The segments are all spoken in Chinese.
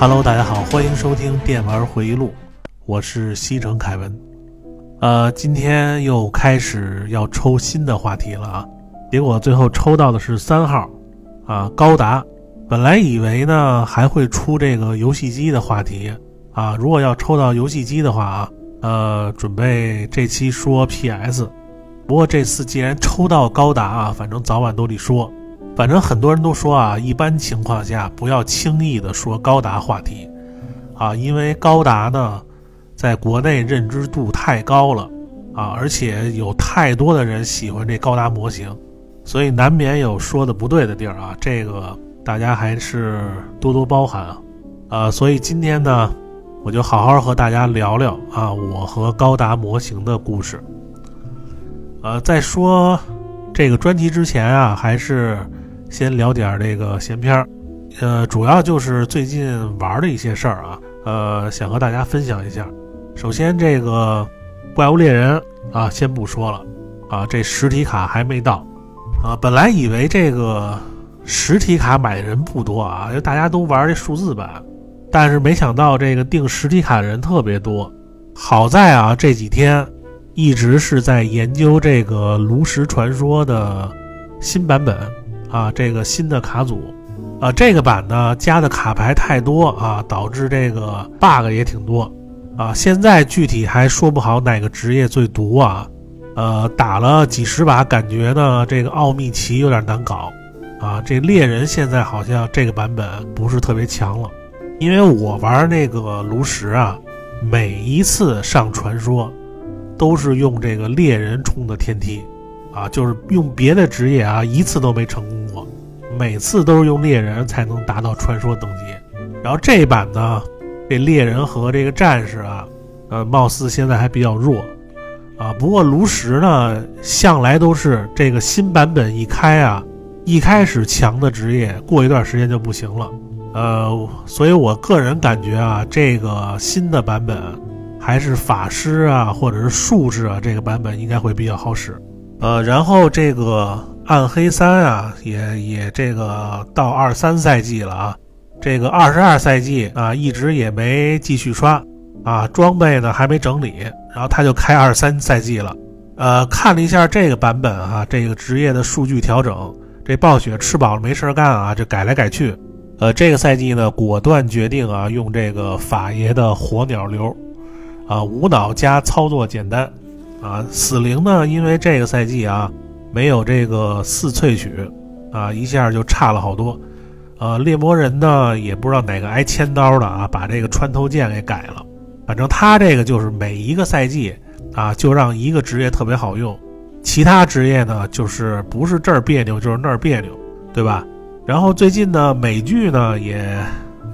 Hello，大家好，欢迎收听电玩回忆录，我是西城凯文。呃，今天又开始要抽新的话题了啊，结果最后抽到的是三号啊，高达。本来以为呢还会出这个游戏机的话题啊，如果要抽到游戏机的话啊，呃，准备这期说 PS。不过这次既然抽到高达啊，反正早晚都得说。反正很多人都说啊，一般情况下不要轻易的说高达话题，啊，因为高达呢，在国内认知度太高了，啊，而且有太多的人喜欢这高达模型，所以难免有说的不对的地儿啊，这个大家还是多多包涵啊，啊，所以今天呢，我就好好和大家聊聊啊，我和高达模型的故事。呃，在说这个专题之前啊，还是。先聊点这个闲篇儿，呃，主要就是最近玩的一些事儿啊，呃，想和大家分享一下。首先，这个怪物猎人啊，先不说了啊，这实体卡还没到啊。本来以为这个实体卡买的人不多啊，因为大家都玩这数字版，但是没想到这个订实体卡的人特别多。好在啊，这几天一直是在研究这个炉石传说的新版本。啊，这个新的卡组，啊，这个版呢加的卡牌太多啊，导致这个 bug 也挺多，啊，现在具体还说不好哪个职业最毒啊，呃，打了几十把，感觉呢这个奥秘奇有点难搞，啊，这猎人现在好像这个版本不是特别强了，因为我玩那个炉石啊，每一次上传说，都是用这个猎人冲的天梯。啊，就是用别的职业啊，一次都没成功，每次都是用猎人才能达到传说等级。然后这一版呢，这猎人和这个战士啊，呃，貌似现在还比较弱啊。不过炉石呢，向来都是这个新版本一开啊，一开始强的职业，过一段时间就不行了。呃，所以我个人感觉啊，这个新的版本还是法师啊，或者是术士啊，这个版本应该会比较好使。呃，然后这个暗黑三啊，也也这个到二三赛季了啊，这个二十二赛季啊，一直也没继续刷啊，装备呢还没整理，然后他就开二三赛季了。呃，看了一下这个版本啊，这个职业的数据调整，这暴雪吃饱了没事干啊，就改来改去。呃，这个赛季呢，果断决定啊，用这个法爷的火鸟流，啊，无脑加操作简单。啊，死灵呢？因为这个赛季啊，没有这个四萃取，啊，一下就差了好多。呃，猎魔人呢，也不知道哪个挨千刀的啊，把这个穿透剑给改了。反正他这个就是每一个赛季啊，就让一个职业特别好用，其他职业呢，就是不是这儿别扭就是那儿别扭，对吧？然后最近呢，美剧呢也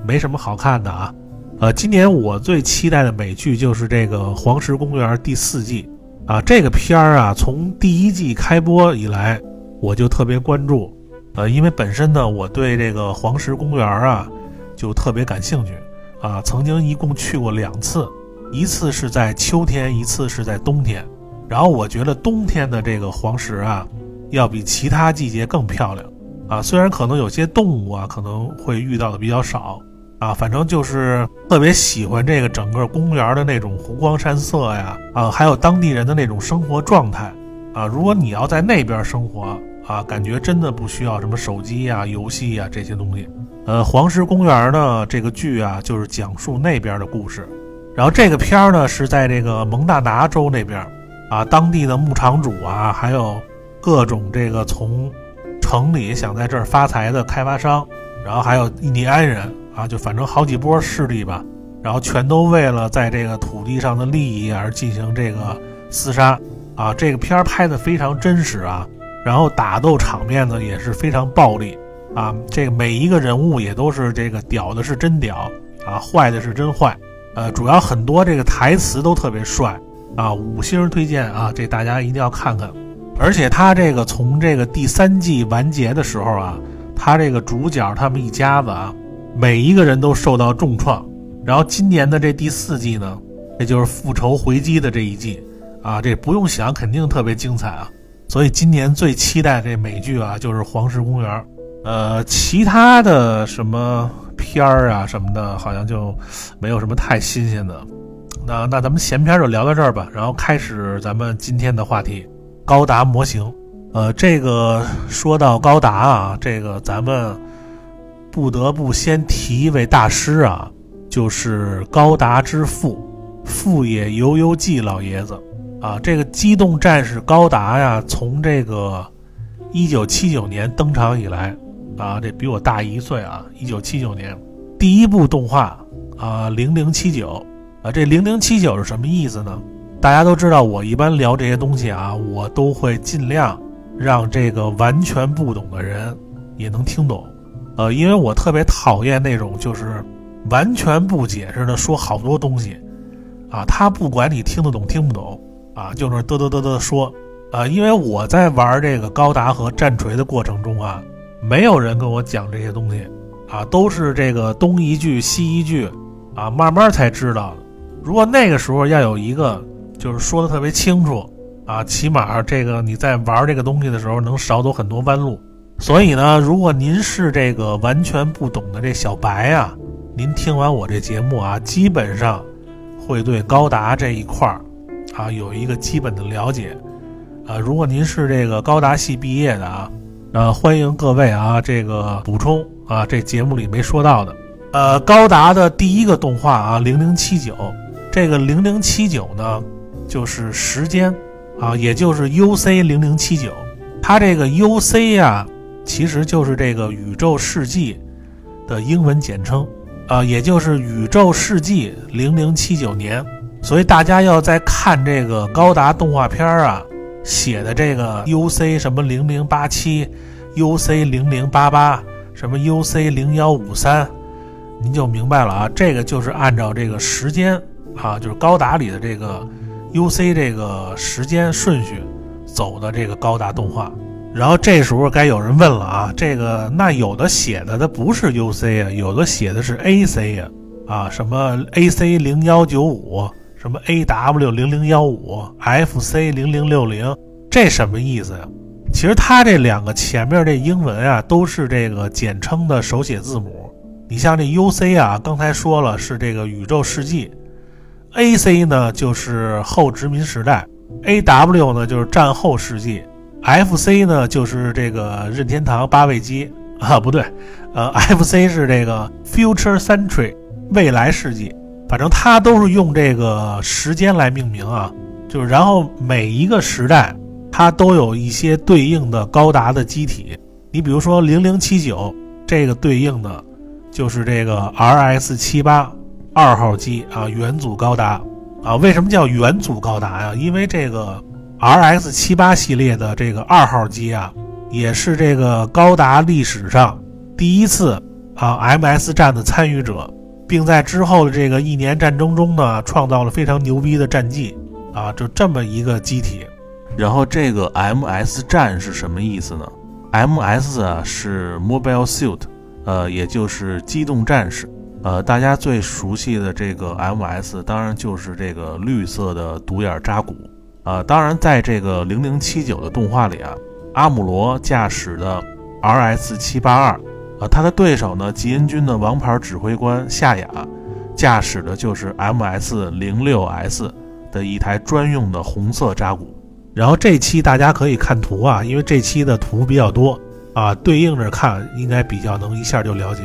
没什么好看的啊。呃，今年我最期待的美剧就是这个《黄石公园》第四季。啊，这个片儿啊，从第一季开播以来，我就特别关注，呃，因为本身呢，我对这个黄石公园啊，就特别感兴趣，啊，曾经一共去过两次，一次是在秋天，一次是在冬天，然后我觉得冬天的这个黄石啊，要比其他季节更漂亮，啊，虽然可能有些动物啊，可能会遇到的比较少。啊，反正就是特别喜欢这个整个公园的那种湖光山色呀，啊，还有当地人的那种生活状态，啊，如果你要在那边生活，啊，感觉真的不需要什么手机呀、游戏呀这些东西。呃，黄石公园呢，这个剧啊，就是讲述那边的故事，然后这个片儿呢是在这个蒙大拿州那边，啊，当地的牧场主啊，还有各种这个从城里想在这儿发财的开发商，然后还有印第安人。啊，就反正好几波势力吧，然后全都为了在这个土地上的利益而进行这个厮杀啊！这个片儿拍的非常真实啊，然后打斗场面呢也是非常暴力啊，这个每一个人物也都是这个屌的是真屌啊，坏的是真坏，呃，主要很多这个台词都特别帅啊，五星推荐啊，这大家一定要看看。而且他这个从这个第三季完结的时候啊，他这个主角他们一家子啊。每一个人都受到重创，然后今年的这第四季呢，也就是复仇回击的这一季，啊，这不用想，肯定特别精彩啊。所以今年最期待这美剧啊，就是《黄石公园》。呃，其他的什么片儿啊什么的，好像就没有什么太新鲜的。那那咱们闲篇就聊到这儿吧，然后开始咱们今天的话题——高达模型。呃，这个说到高达啊，这个咱们不得不先提一位大师啊，就是高达之父富野由悠季老爷子啊。这个机动战士高达呀，从这个一九七九年登场以来啊，这比我大一岁啊，一九七九年第一部动画啊，零零七九啊，这零零七九是什么意思呢？大家都知道，我一般聊这些东西啊，我都会尽量。让这个完全不懂的人也能听懂，呃，因为我特别讨厌那种就是完全不解释的说好多东西，啊，他不管你听得懂听不懂，啊，就是嘚嘚嘚嘚说，啊，因为我在玩这个高达和战锤的过程中啊，没有人跟我讲这些东西，啊，都是这个东一句西一句，啊，慢慢才知道。如果那个时候要有一个就是说的特别清楚。啊，起码这个你在玩这个东西的时候能少走很多弯路。所以呢，如果您是这个完全不懂的这小白啊，您听完我这节目啊，基本上会对高达这一块儿啊有一个基本的了解。啊，如果您是这个高达系毕业的啊，呃，欢迎各位啊，这个补充啊，这节目里没说到的。呃，高达的第一个动画啊，零零七九，这个零零七九呢，就是时间。啊，也就是 U C 零零七九，它这个 U C 呀，其实就是这个宇宙世纪的英文简称，啊，也就是宇宙世纪零零七九年。所以大家要在看这个高达动画片啊，写的这个 U C 什么零零八七，U C 零零八八，什么 U C 零幺五三，您就明白了啊，这个就是按照这个时间啊，就是高达里的这个。U C 这个时间顺序走的这个高达动画，然后这时候该有人问了啊，这个那有的写的它不是 U C 啊，有的写的是 A C 呀，啊什么 A C 零幺九五，什么 A W 零零幺五，F C 零零六零，这什么意思呀？其实它这两个前面这英文啊都是这个简称的手写字母。你像这 U C 啊，刚才说了是这个宇宙世纪。A C 呢就是后殖民时代，A W 呢就是战后世纪，F C 呢就是这个任天堂八位机啊，不对，呃，F C 是这个 Future Century 未来世纪，反正它都是用这个时间来命名啊，就是然后每一个时代它都有一些对应的高达的机体，你比如说零零七九这个对应的，就是这个 R S 七八。二号机啊，元祖高达啊，为什么叫元祖高达呀？因为这个 R X 七八系列的这个二号机啊，也是这个高达历史上第一次啊 M S 战的参与者，并在之后的这个一年战争中呢，创造了非常牛逼的战绩啊，就这么一个机体。然后这个 M S 战是什么意思呢？M S 啊是 Mobile Suit，呃，也就是机动战士。呃，大家最熟悉的这个 M S，当然就是这个绿色的独眼扎古。啊，当然在这个零零七九的动画里啊，阿姆罗驾驶的 R S 七八二，啊，他的对手呢，吉恩军的王牌指挥官夏雅，驾驶的就是 M S 零六 S 的一台专用的红色扎古。然后这期大家可以看图啊，因为这期的图比较多啊，对应着看应该比较能一下就了解。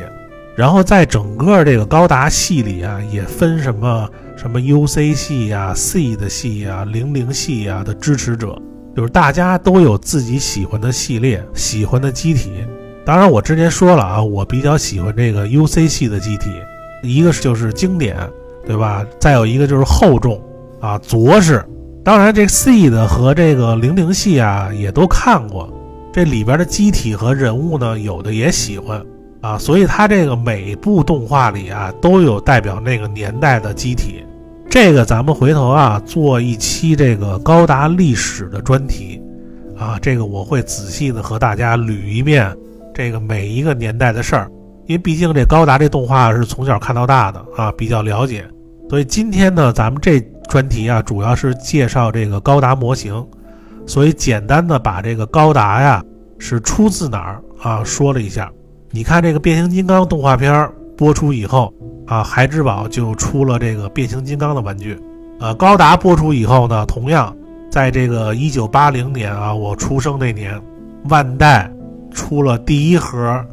然后在整个这个高达系里啊，也分什么什么 U C 系呀、C 的系呀、零零系呀的支持者，就是大家都有自己喜欢的系列、喜欢的机体。当然，我之前说了啊，我比较喜欢这个 U C 系的机体，一个是就是经典，对吧？再有一个就是厚重啊、着实。当然，这 C 的和这个零零系啊也都看过，这里边的机体和人物呢，有的也喜欢。啊，所以它这个每部动画里啊，都有代表那个年代的机体。这个咱们回头啊做一期这个高达历史的专题，啊，这个我会仔细的和大家捋一遍这个每一个年代的事儿，因为毕竟这高达这动画是从小看到大的啊，比较了解。所以今天呢，咱们这专题啊，主要是介绍这个高达模型，所以简单的把这个高达呀。是出自哪儿啊？说了一下，你看这个变形金刚动画片播出以后啊，孩之宝就出了这个变形金刚的玩具。呃，高达播出以后呢，同样在这个一九八零年啊，我出生那年，万代出了第一盒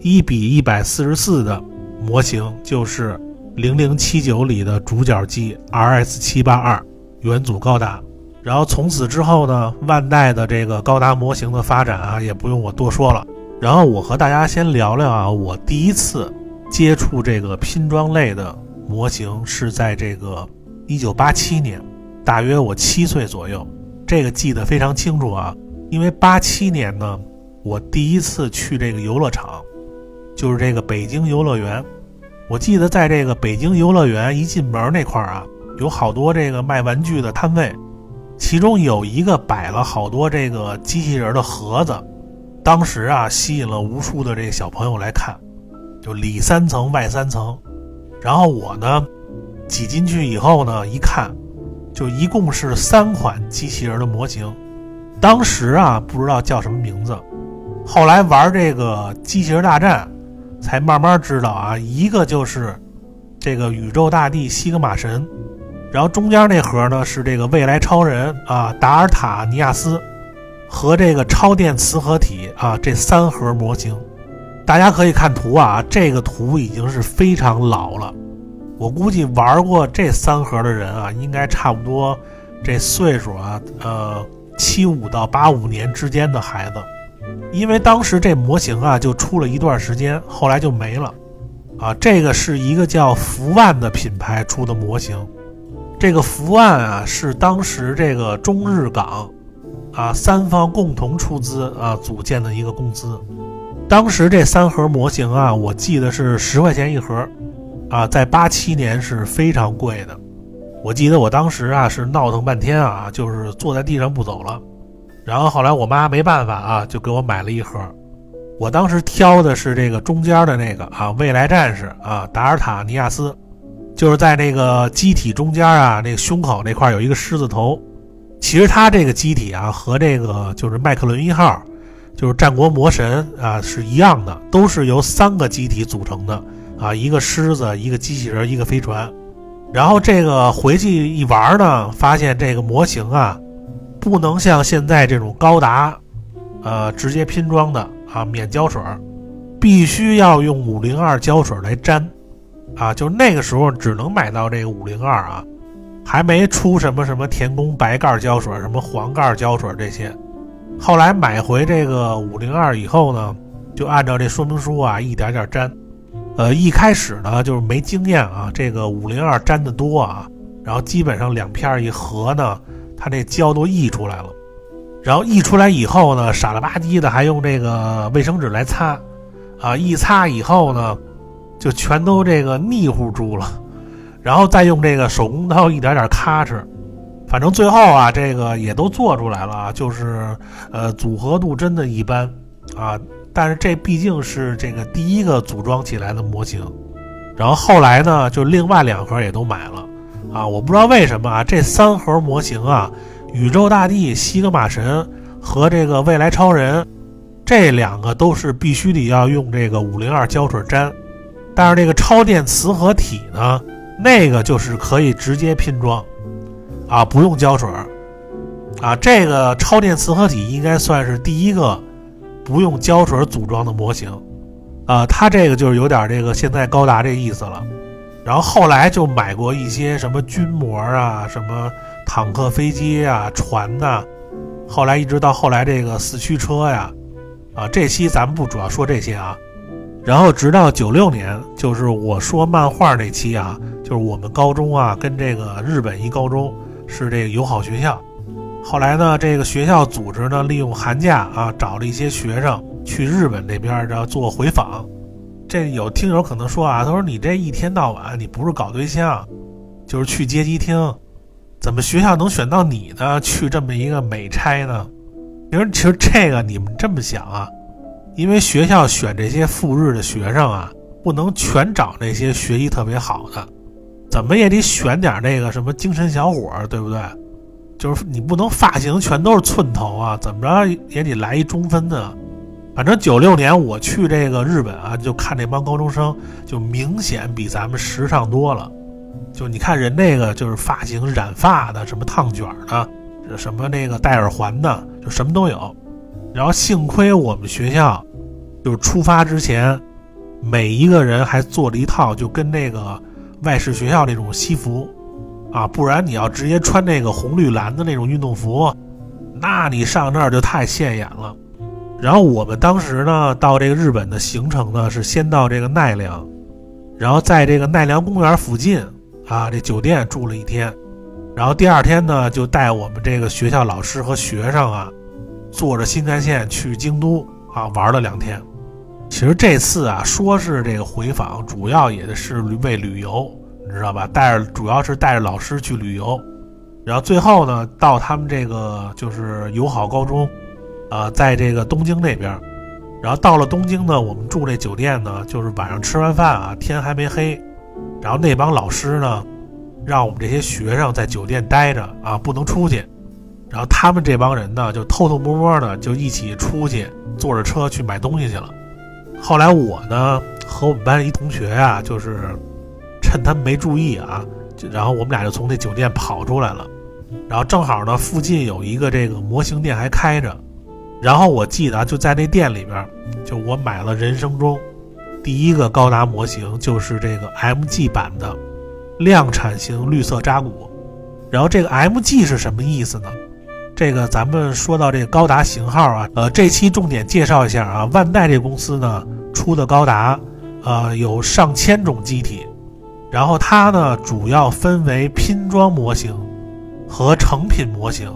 一比一百四十四的模型，就是零零七九里的主角机 RS 七八二元祖高达。然后从此之后呢，万代的这个高达模型的发展啊，也不用我多说了。然后我和大家先聊聊啊，我第一次接触这个拼装类的模型是在这个一九八七年，大约我七岁左右，这个记得非常清楚啊。因为八七年呢，我第一次去这个游乐场，就是这个北京游乐园。我记得在这个北京游乐园一进门那块儿啊，有好多这个卖玩具的摊位。其中有一个摆了好多这个机器人的盒子，当时啊吸引了无数的这个小朋友来看，就里三层外三层。然后我呢挤进去以后呢一看，就一共是三款机器人的模型。当时啊不知道叫什么名字，后来玩这个机器人大战，才慢慢知道啊，一个就是这个宇宙大帝西格玛神。然后中间那盒呢是这个未来超人啊，达尔塔尼亚斯和这个超电磁合体啊，这三盒模型，大家可以看图啊，这个图已经是非常老了。我估计玩过这三盒的人啊，应该差不多这岁数啊，呃，七五到八五年之间的孩子，因为当时这模型啊就出了一段时间，后来就没了啊。这个是一个叫福万的品牌出的模型。这个福万啊，是当时这个中日港，啊三方共同出资啊组建的一个公司。当时这三盒模型啊，我记得是十块钱一盒，啊，在八七年是非常贵的。我记得我当时啊是闹腾半天啊，就是坐在地上不走了。然后后来我妈没办法啊，就给我买了一盒。我当时挑的是这个中间的那个啊，未来战士啊，达尔塔尼亚斯。就是在那个机体中间啊，那个胸口那块有一个狮子头。其实它这个机体啊，和这个就是麦克伦一号，就是战国魔神啊是一样的，都是由三个机体组成的啊，一个狮子，一个机器人，一个飞船。然后这个回去一玩呢，发现这个模型啊，不能像现在这种高达，呃，直接拼装的啊，免胶水，必须要用五零二胶水来粘。啊，就那个时候只能买到这个五零二啊，还没出什么什么田宫白盖胶水、什么黄盖胶水这些。后来买回这个五零二以后呢，就按照这说明书啊一点点粘。呃，一开始呢就是没经验啊，这个五零二粘的多啊，然后基本上两片一合呢，它这胶都溢出来了。然后溢出来以后呢，傻了吧唧的还用这个卫生纸来擦，啊，一擦以后呢。就全都这个腻乎住了，然后再用这个手工刀一点点咔哧，反正最后啊，这个也都做出来了啊，就是呃组合度真的一般啊。但是这毕竟是这个第一个组装起来的模型，然后后来呢，就另外两盒也都买了啊。我不知道为什么啊，这三盒模型啊，宇宙大帝、西格玛神和这个未来超人，这两个都是必须得要用这个五零二胶水粘。但是这个超电磁合体呢，那个就是可以直接拼装，啊，不用胶水儿啊。这个超电磁合体应该算是第一个不用胶水组装的模型，啊，它这个就是有点这个现在高达这意思了。然后后来就买过一些什么军模啊，什么坦克、飞机啊、船呐，后来一直到后来这个四驱车呀，啊，这期咱们不主要说这些啊。然后直到九六年，就是我说漫画那期啊，就是我们高中啊跟这个日本一高中是这个友好学校。后来呢，这个学校组织呢利用寒假啊，找了一些学生去日本那边然后做回访。这有听友可能说啊，他说你这一天到晚你不是搞对象，就是去街机厅，怎么学校能选到你呢？去这么一个美差呢？其实其实这个你们这么想啊。因为学校选这些赴日的学生啊，不能全找那些学习特别好的，怎么也得选点那个什么精神小伙，对不对？就是你不能发型全都是寸头啊，怎么着也得来一中分的。反正九六年我去这个日本啊，就看那帮高中生，就明显比咱们时尚多了。就你看人那个就是发型染发的，什么烫卷的，什么那个戴耳环的，就什么都有。然后幸亏我们学校，就是出发之前，每一个人还做了一套就跟那个外事学校那种西服，啊，不然你要直接穿那个红绿蓝的那种运动服，那你上那儿就太现眼了。然后我们当时呢，到这个日本的行程呢是先到这个奈良，然后在这个奈良公园附近啊，这酒店住了一天，然后第二天呢就带我们这个学校老师和学生啊，坐着新干线去京都啊玩了两天。其实这次啊说是这个回访，主要也是为旅游，你知道吧？带着主要是带着老师去旅游，然后最后呢到他们这个就是友好高中。啊，在这个东京那边，然后到了东京呢，我们住这酒店呢，就是晚上吃完饭啊，天还没黑，然后那帮老师呢，让我们这些学生在酒店待着啊，不能出去，然后他们这帮人呢，就偷偷摸摸的就一起出去，坐着车去买东西去了。后来我呢和我们班一同学啊，就是趁他们没注意啊，然后我们俩就从那酒店跑出来了，然后正好呢附近有一个这个模型店还开着。然后我记得就在那店里边，就我买了人生中第一个高达模型，就是这个 MG 版的量产型绿色扎古。然后这个 MG 是什么意思呢？这个咱们说到这个高达型号啊，呃，这期重点介绍一下啊，万代这公司呢出的高达，呃，有上千种机体，然后它呢主要分为拼装模型和成品模型。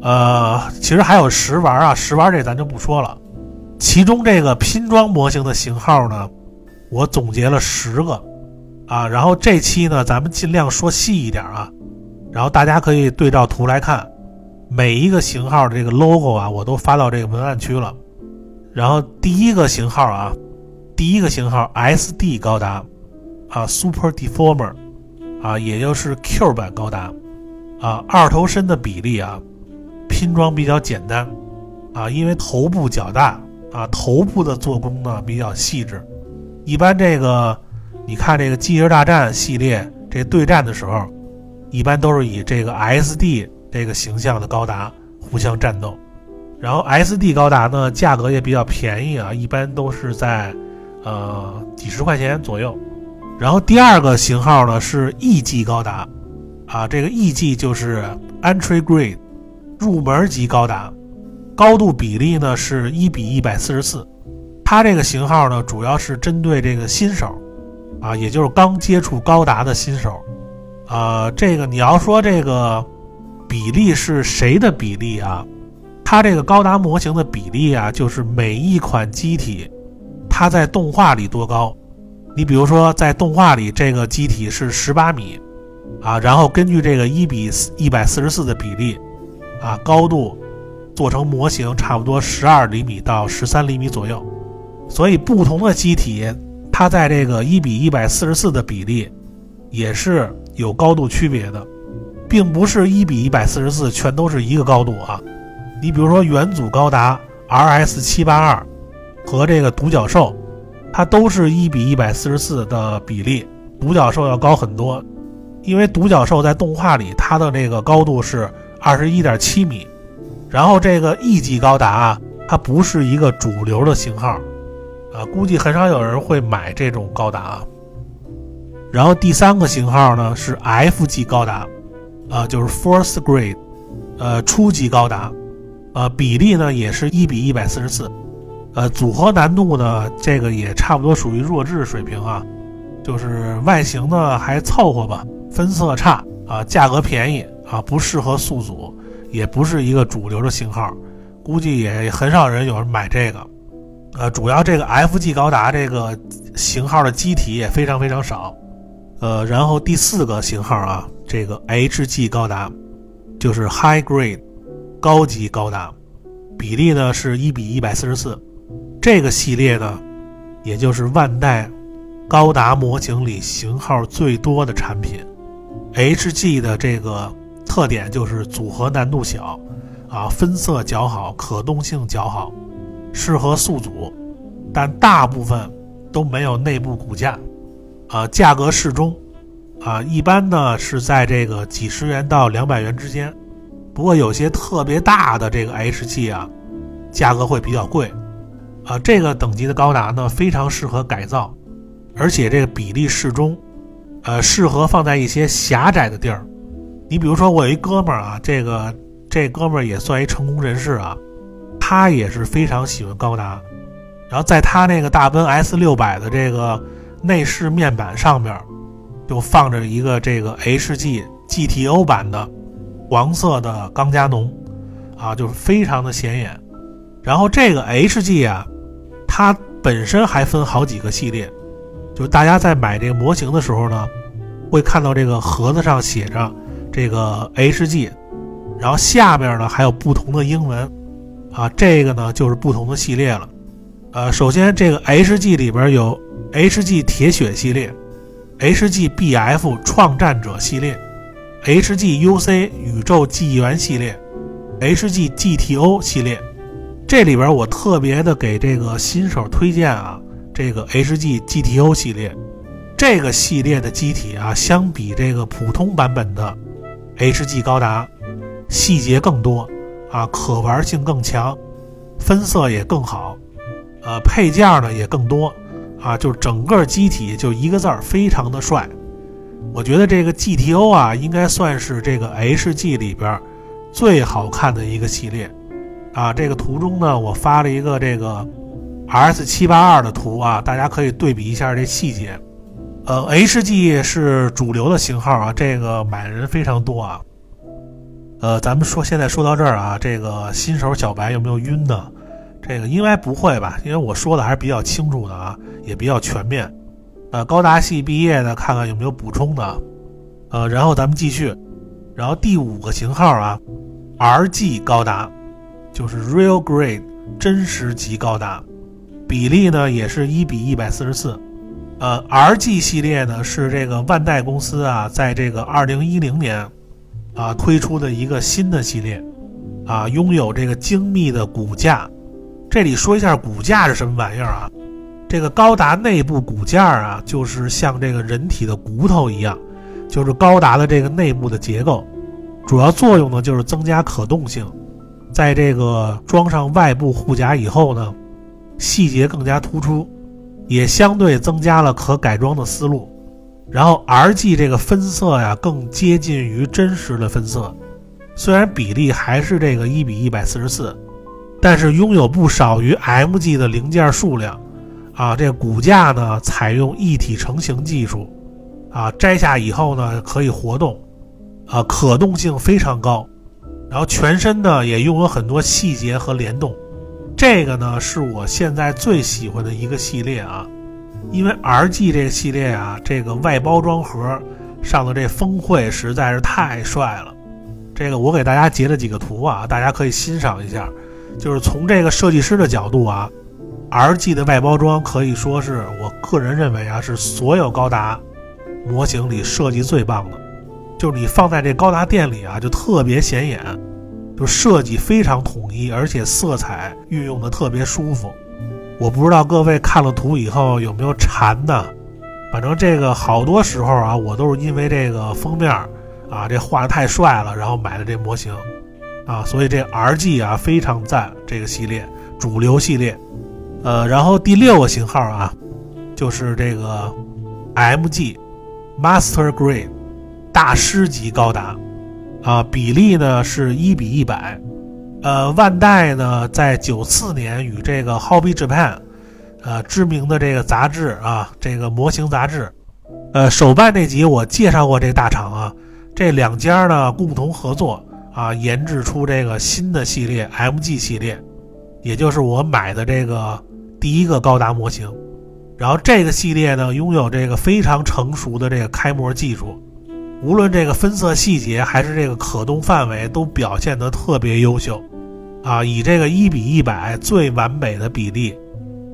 呃，其实还有实玩啊，实玩这咱就不说了。其中这个拼装模型的型号呢，我总结了十个啊。然后这期呢，咱们尽量说细一点啊。然后大家可以对照图来看，每一个型号的这个 logo 啊，我都发到这个文案区了。然后第一个型号啊，第一个型号 SD 高达啊，Super Deformer 啊，也就是 Q 版高达啊，二头身的比例啊。拼装比较简单，啊，因为头部较大，啊，头部的做工呢比较细致。一般这个，你看这个《机器人大战》系列这对战的时候，一般都是以这个 SD 这个形象的高达互相战斗。然后 SD 高达呢，价格也比较便宜啊，一般都是在呃几十块钱左右。然后第二个型号呢是 EG 高达，啊，这个 EG 就是 Entry Grade。入门级高达，高度比例呢是一比一百四十四。它这个型号呢，主要是针对这个新手，啊，也就是刚接触高达的新手。啊，这个你要说这个比例是谁的比例啊？它这个高达模型的比例啊，就是每一款机体它在动画里多高。你比如说在动画里这个机体是十八米，啊，然后根据这个一比一百四十四的比例。啊，高度做成模型差不多十二厘米到十三厘米左右，所以不同的机体，它在这个一比一百四十四的比例也是有高度区别的，并不是一比一百四十四全都是一个高度啊。你比如说元祖高达 RS 七八二和这个独角兽，它都是一比一百四十四的比例，独角兽要高很多，因为独角兽在动画里它的这个高度是。二十一点七米，然后这个 E 级高达啊，它不是一个主流的型号，啊，估计很少有人会买这种高达。啊。然后第三个型号呢是 F 级高达，啊，就是 Fourth Grade，呃，初级高达，呃，比例呢也是一比一百四十四，呃，组合难度呢这个也差不多属于弱智水平啊，就是外形呢还凑合吧，分色差啊，价格便宜。啊，不适合速组，也不是一个主流的型号，估计也很少人有人买这个。呃，主要这个 FG 高达这个型号的机体也非常非常少。呃，然后第四个型号啊，这个 HG 高达就是 High Grade 高级高达，比例呢是一比一百四十四。这个系列呢，也就是万代高达模型里型号最多的产品，HG 的这个。特点就是组合难度小，啊，分色较好，可动性较好，适合速组，但大部分都没有内部骨架，啊，价格适中，啊，一般呢是在这个几十元到两百元之间。不过有些特别大的这个 H G 啊，价格会比较贵，啊，这个等级的高达呢非常适合改造，而且这个比例适中，呃，适合放在一些狭窄的地儿。你比如说我有一哥们儿啊，这个这哥们儿也算一成功人士啊，他也是非常喜欢高达，然后在他那个大奔 S 六百的这个内饰面板上边，就放着一个这个 H G G T O 版的。黄色的钢加农，啊，就是非常的显眼。然后这个 HG 啊，它本身还分好几个系列，就是大家在买这个模型的时候呢，会看到这个盒子上写着这个 HG，然后下边呢还有不同的英文，啊，这个呢就是不同的系列了。呃，首先这个 HG 里边有 HG 铁血系列，HG BF 创战者系列。HGUC 宇宙记忆元系列，HGGTO 系列，这里边我特别的给这个新手推荐啊，这个 HGGTO 系列，这个系列的机体啊，相比这个普通版本的 HG 高达，细节更多啊，可玩性更强，分色也更好，呃，配件呢也更多啊，就整个机体就一个字儿，非常的帅。我觉得这个 GTO 啊，应该算是这个 HG 里边最好看的一个系列啊。这个图中呢，我发了一个这个 RS 七八二的图啊，大家可以对比一下这细节。呃，HG 是主流的型号啊，这个买的人非常多啊。呃，咱们说现在说到这儿啊，这个新手小白有没有晕的？这个应该不会吧？因为我说的还是比较清楚的啊，也比较全面。呃，高达系毕业的，看看有没有补充的。呃，然后咱们继续，然后第五个型号啊，RG 高达，就是 Real Grade 真实级高达，比例呢也是一比一百四十四。呃，RG 系列呢是这个万代公司啊，在这个二零一零年啊推出的一个新的系列，啊，拥有这个精密的骨架。这里说一下骨架是什么玩意儿啊？这个高达内部骨架啊，就是像这个人体的骨头一样，就是高达的这个内部的结构，主要作用呢就是增加可动性。在这个装上外部护甲以后呢，细节更加突出，也相对增加了可改装的思路。然后 RG 这个分色呀，更接近于真实的分色，虽然比例还是这个一比一百四十四，但是拥有不少于 MG 的零件数量。啊，这骨架呢采用一体成型技术，啊，摘下以后呢可以活动，啊，可动性非常高，然后全身呢也拥有很多细节和联动，这个呢是我现在最喜欢的一个系列啊，因为 RG 这个系列啊，这个外包装盒上的这峰会实在是太帅了，这个我给大家截了几个图啊，大家可以欣赏一下，就是从这个设计师的角度啊。RG 的外包装可以说是我个人认为啊，是所有高达模型里设计最棒的。就是你放在这高达店里啊，就特别显眼，就设计非常统一，而且色彩运用的特别舒服。我不知道各位看了图以后有没有馋的，反正这个好多时候啊，我都是因为这个封面啊，这画的太帅了，然后买的这模型啊，所以这 RG 啊非常赞，这个系列主流系列。呃，然后第六个型号啊，就是这个 MG Master Grade 大师级高达啊，比例呢是一比一百。呃，万代呢在九四年与这个 Hobby Japan，呃，知名的这个杂志啊，这个模型杂志，呃，手办那集我介绍过这个大厂啊，这两家呢共同合作啊，研制出这个新的系列 MG 系列，也就是我买的这个。第一个高达模型，然后这个系列呢，拥有这个非常成熟的这个开模技术，无论这个分色细节还是这个可动范围，都表现得特别优秀，啊，以这个一比一百最完美的比例，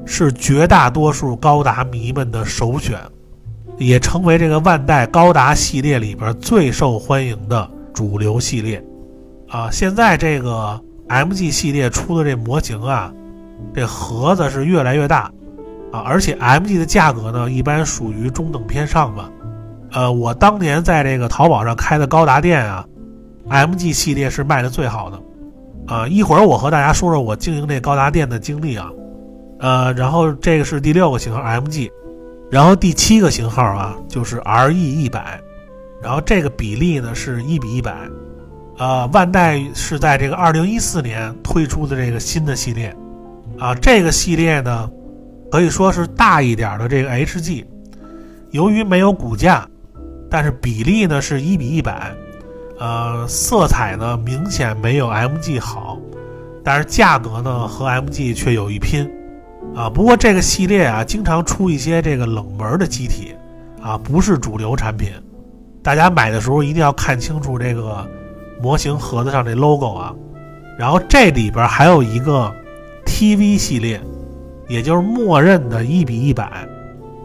是绝大多数高达迷们的首选，也成为这个万代高达系列里边最受欢迎的主流系列。啊，现在这个 MG 系列出的这模型啊，这盒子是越来越大，啊，而且 MG 的价格呢，一般属于中等偏上吧。呃，我当年在这个淘宝上开的高达店啊，MG 系列是卖的最好的。啊，一会儿我和大家说说我经营这高达店的经历啊。呃，然后这个是第六个型号 MG，然后第七个型号啊就是 RE 一百，然后这个比例呢是一比一百。呃，万代是在这个二零一四年推出的这个新的系列，啊，这个系列呢，可以说是大一点的这个 HG，由于没有骨架，但是比例呢是一比一百，呃，色彩呢明显没有 MG 好，但是价格呢和 MG 却有一拼，啊，不过这个系列啊经常出一些这个冷门的机体，啊，不是主流产品，大家买的时候一定要看清楚这个。模型盒子上这 logo 啊，然后这里边还有一个 TV 系列，也就是默认的一比一百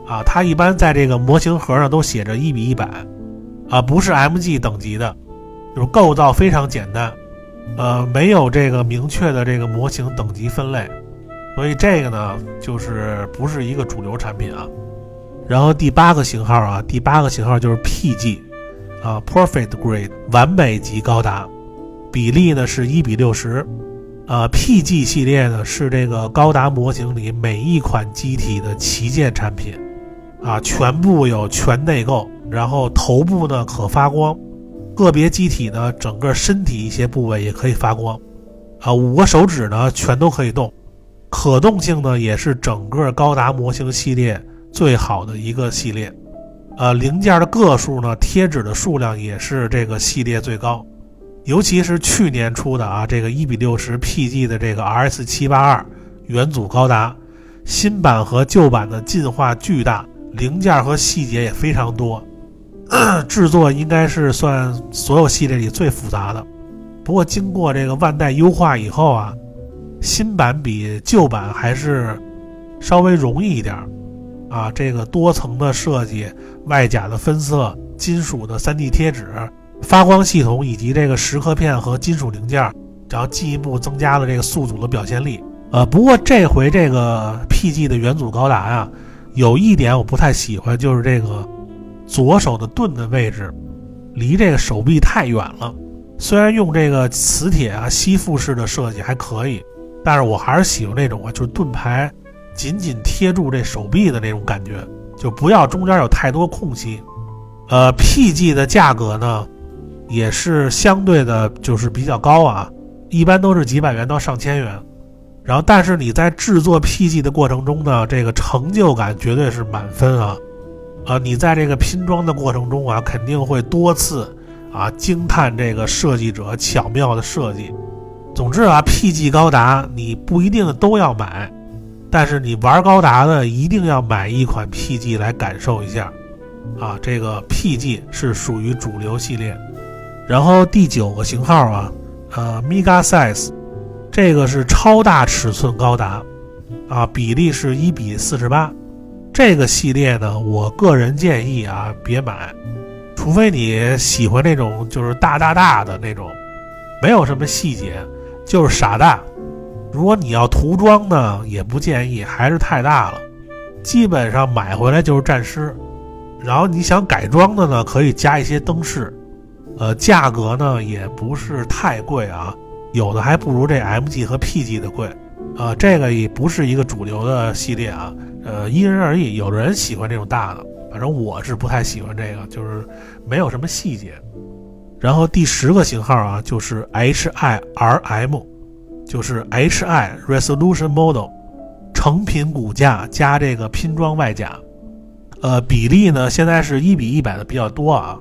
啊，它一般在这个模型盒上都写着一比一百啊，不是 MG 等级的，就是构造非常简单，呃，没有这个明确的这个模型等级分类，所以这个呢就是不是一个主流产品啊。然后第八个型号啊，第八个型号就是 PG。啊，Perfect Grade 完美级高达，比例呢是一比六十。呃，PG 系列呢是这个高达模型里每一款机体的旗舰产品，啊，全部有全内购，然后头部呢可发光，个别机体呢整个身体一些部位也可以发光，啊，五个手指呢全都可以动，可动性呢也是整个高达模型系列最好的一个系列。呃，零件的个数呢，贴纸的数量也是这个系列最高，尤其是去年出的啊，这个一比六十 PG 的这个 RS 七八二元祖高达，新版和旧版的进化巨大，零件和细节也非常多，制作应该是算所有系列里最复杂的。不过经过这个万代优化以后啊，新版比旧版还是稍微容易一点。啊，这个多层的设计、外甲的分色、金属的 3D 贴纸、发光系统以及这个蚀刻片和金属零件，然后进一步增加了这个宿组的表现力。呃，不过这回这个 PG 的元祖高达啊，有一点我不太喜欢，就是这个左手的盾的位置离这个手臂太远了。虽然用这个磁铁啊吸附式的设计还可以，但是我还是喜欢那种啊，就是盾牌。紧紧贴住这手臂的那种感觉，就不要中间有太多空隙。呃，PG 的价格呢，也是相对的，就是比较高啊，一般都是几百元到上千元。然后，但是你在制作 PG 的过程中呢，这个成就感绝对是满分啊！啊，你在这个拼装的过程中啊，肯定会多次啊惊叹这个设计者巧妙的设计。总之啊，PG 高达你不一定都要买。但是你玩高达的一定要买一款 PG 来感受一下，啊，这个 PG 是属于主流系列。然后第九个型号啊，呃，Mega Size，这个是超大尺寸高达，啊，比例是一比四十八。这个系列呢，我个人建议啊，别买，除非你喜欢那种就是大大大的那种，没有什么细节，就是傻大。如果你要涂装呢，也不建议，还是太大了，基本上买回来就是战尸。然后你想改装的呢，可以加一些灯饰，呃，价格呢也不是太贵啊，有的还不如这 MG 和 PG 的贵，啊，这个也不是一个主流的系列啊，呃，因人而异，有的人喜欢这种大的，反正我是不太喜欢这个，就是没有什么细节。然后第十个型号啊，就是 HIRM。就是 H I Resolution Model 成品骨架加这个拼装外甲，呃，比例呢现在是一比一百的比较多啊，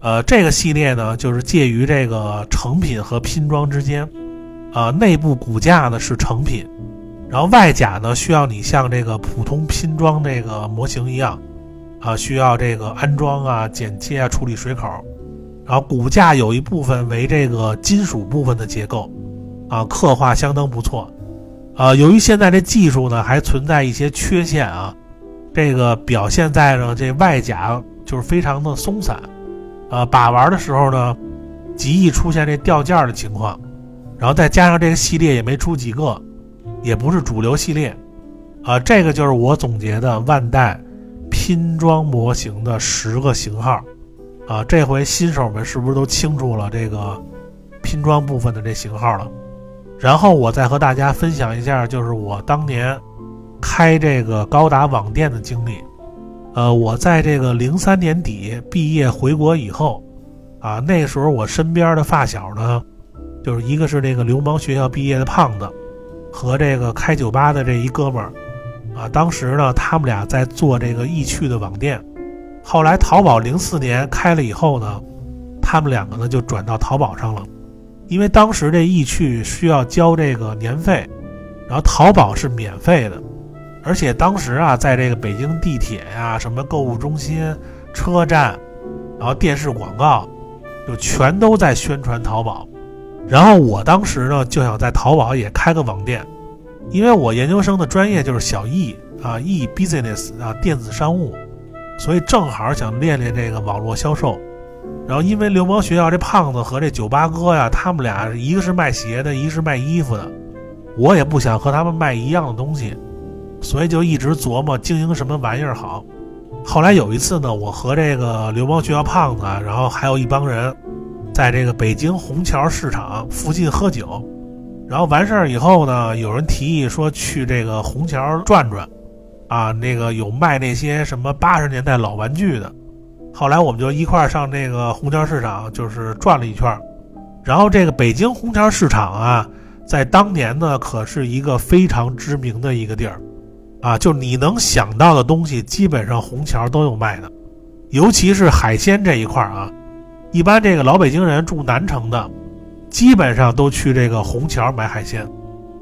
呃，这个系列呢就是介于这个成品和拼装之间，啊，内部骨架呢是成品，然后外甲呢需要你像这个普通拼装这个模型一样，啊，需要这个安装啊、剪切啊、处理水口，然后骨架有一部分为这个金属部分的结构。啊，刻画相当不错，啊，由于现在这技术呢还存在一些缺陷啊，这个表现在呢这外甲就是非常的松散，啊，把玩的时候呢，极易出现这掉件的情况，然后再加上这个系列也没出几个，也不是主流系列，啊，这个就是我总结的万代拼装模型的十个型号，啊，这回新手们是不是都清楚了这个拼装部分的这型号了？然后我再和大家分享一下，就是我当年开这个高达网店的经历。呃，我在这个零三年底毕业回国以后，啊，那时候我身边的发小呢，就是一个是这个流氓学校毕业的胖子，和这个开酒吧的这一哥们儿，啊，当时呢，他们俩在做这个易趣的网店，后来淘宝零四年开了以后呢，他们两个呢就转到淘宝上了，因为当时这易趣需要交这个年费，然后淘宝是免费的。而且当时啊，在这个北京地铁呀、什么购物中心、车站，然后电视广告，就全都在宣传淘宝。然后我当时呢，就想在淘宝也开个网店，因为我研究生的专业就是小 E 啊，E business 啊，电子商务，所以正好想练练这个网络销售。然后因为流氓学校这胖子和这酒吧哥呀，他们俩一个是卖鞋的，一个是卖衣服的，我也不想和他们卖一样的东西。所以就一直琢磨经营什么玩意儿好。后来有一次呢，我和这个流氓学校胖子，然后还有一帮人，在这个北京虹桥市场附近喝酒。然后完事儿以后呢，有人提议说去这个虹桥转转，啊，那个有卖那些什么八十年代老玩具的。后来我们就一块儿上这个虹桥市场，就是转了一圈。然后这个北京虹桥市场啊，在当年呢，可是一个非常知名的一个地儿。啊，就你能想到的东西，基本上虹桥都有卖的，尤其是海鲜这一块儿啊。一般这个老北京人住南城的，基本上都去这个虹桥买海鲜。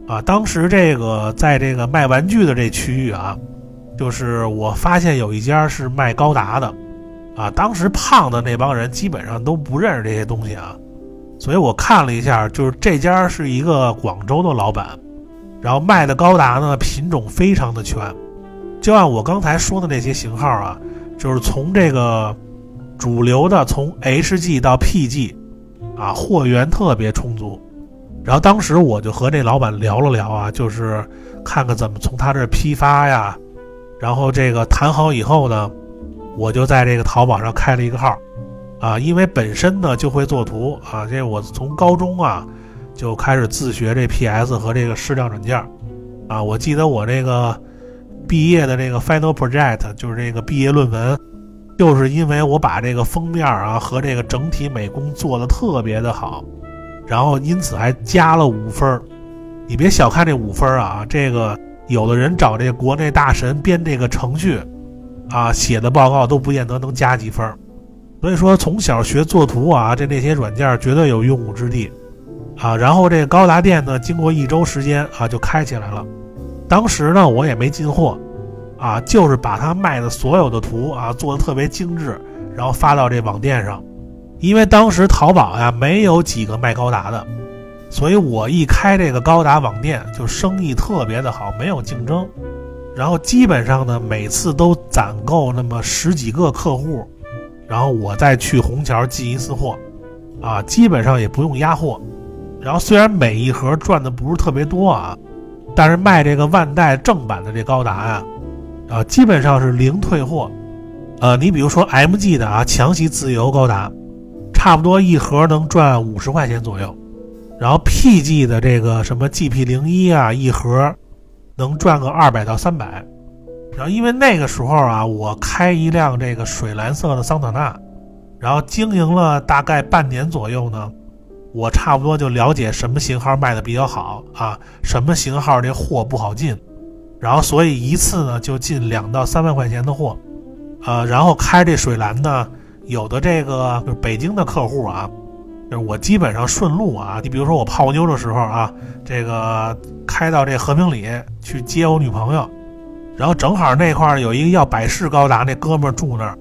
啊，当时这个在这个卖玩具的这区域啊，就是我发现有一家是卖高达的，啊，当时胖的那帮人基本上都不认识这些东西啊，所以我看了一下，就是这家是一个广州的老板。然后卖的高达呢，品种非常的全，就按我刚才说的那些型号啊，就是从这个主流的从 HG 到 PG，啊，货源特别充足。然后当时我就和这老板聊了聊啊，就是看看怎么从他这批发呀。然后这个谈好以后呢，我就在这个淘宝上开了一个号，啊，因为本身呢就会做图啊，这我从高中啊。就开始自学这 PS 和这个视量软件啊！我记得我这个毕业的这个 Final Project 就是这个毕业论文，就是因为我把这个封面啊和这个整体美工做的特别的好，然后因此还加了五分你别小看这五分啊，这个有的人找这国内大神编这个程序啊写的报告都不见得能加几分所以说从小学作图啊，这那些软件绝对有用武之地。啊，然后这高达店呢，经过一周时间啊，就开起来了。当时呢，我也没进货，啊，就是把他卖的所有的图啊，做的特别精致，然后发到这网店上。因为当时淘宝呀，没有几个卖高达的，所以我一开这个高达网店，就生意特别的好，没有竞争。然后基本上呢，每次都攒够那么十几个客户，然后我再去虹桥进一次货，啊，基本上也不用压货。然后虽然每一盒赚的不是特别多啊，但是卖这个万代正版的这高达呀，啊，基本上是零退货。呃，你比如说 MG 的啊，强袭自由高达，差不多一盒能赚五十块钱左右。然后 PG 的这个什么 GP 零一啊，一盒能赚个二百到三百。然后因为那个时候啊，我开一辆这个水蓝色的桑塔纳，然后经营了大概半年左右呢。我差不多就了解什么型号卖的比较好啊，什么型号这货不好进，然后所以一次呢就进两到三万块钱的货，呃，然后开这水蓝呢，有的这个就是北京的客户啊，我基本上顺路啊，你比如说我泡妞的时候啊，这个开到这和平里去接我女朋友，然后正好那块儿有一个要百事高达那哥们住那儿，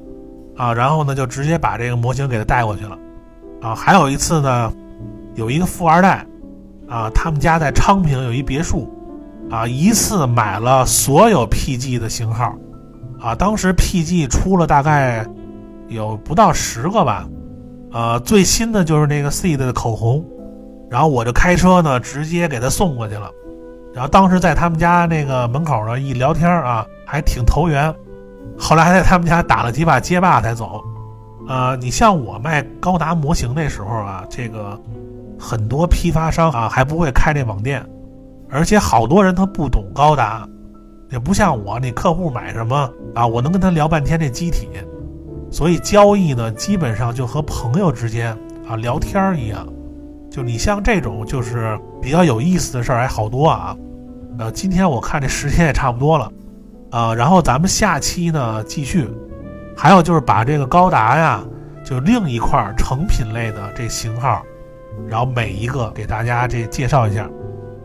啊，然后呢就直接把这个模型给他带过去了，啊，还有一次呢。有一个富二代，啊，他们家在昌平有一别墅，啊，一次买了所有 PG 的型号，啊，当时 PG 出了大概有不到十个吧，呃，最新的就是那个 Seed 的口红，然后我就开车呢，直接给他送过去了。然后当时在他们家那个门口呢一聊天啊，还挺投缘。后来还在他们家打了几把街霸才走。呃，你像我卖高达模型那时候啊，这个很多批发商啊还不会开这网店，而且好多人他不懂高达，也不像我，那客户买什么啊，我能跟他聊半天这机体。所以交易呢，基本上就和朋友之间啊聊天一样。就你像这种就是比较有意思的事儿还好多啊。呃，今天我看这时间也差不多了，啊，然后咱们下期呢继续。还有就是把这个高达呀，就另一块成品类的这型号，然后每一个给大家这介绍一下。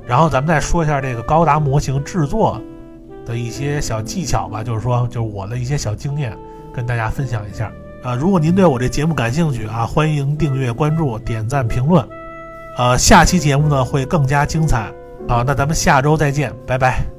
然后咱们再说一下这个高达模型制作的一些小技巧吧，就是说就是我的一些小经验。跟大家分享一下啊！如果您对我这节目感兴趣啊，欢迎订阅、关注、点赞、评论。呃，下期节目呢会更加精彩啊！那咱们下周再见，拜拜。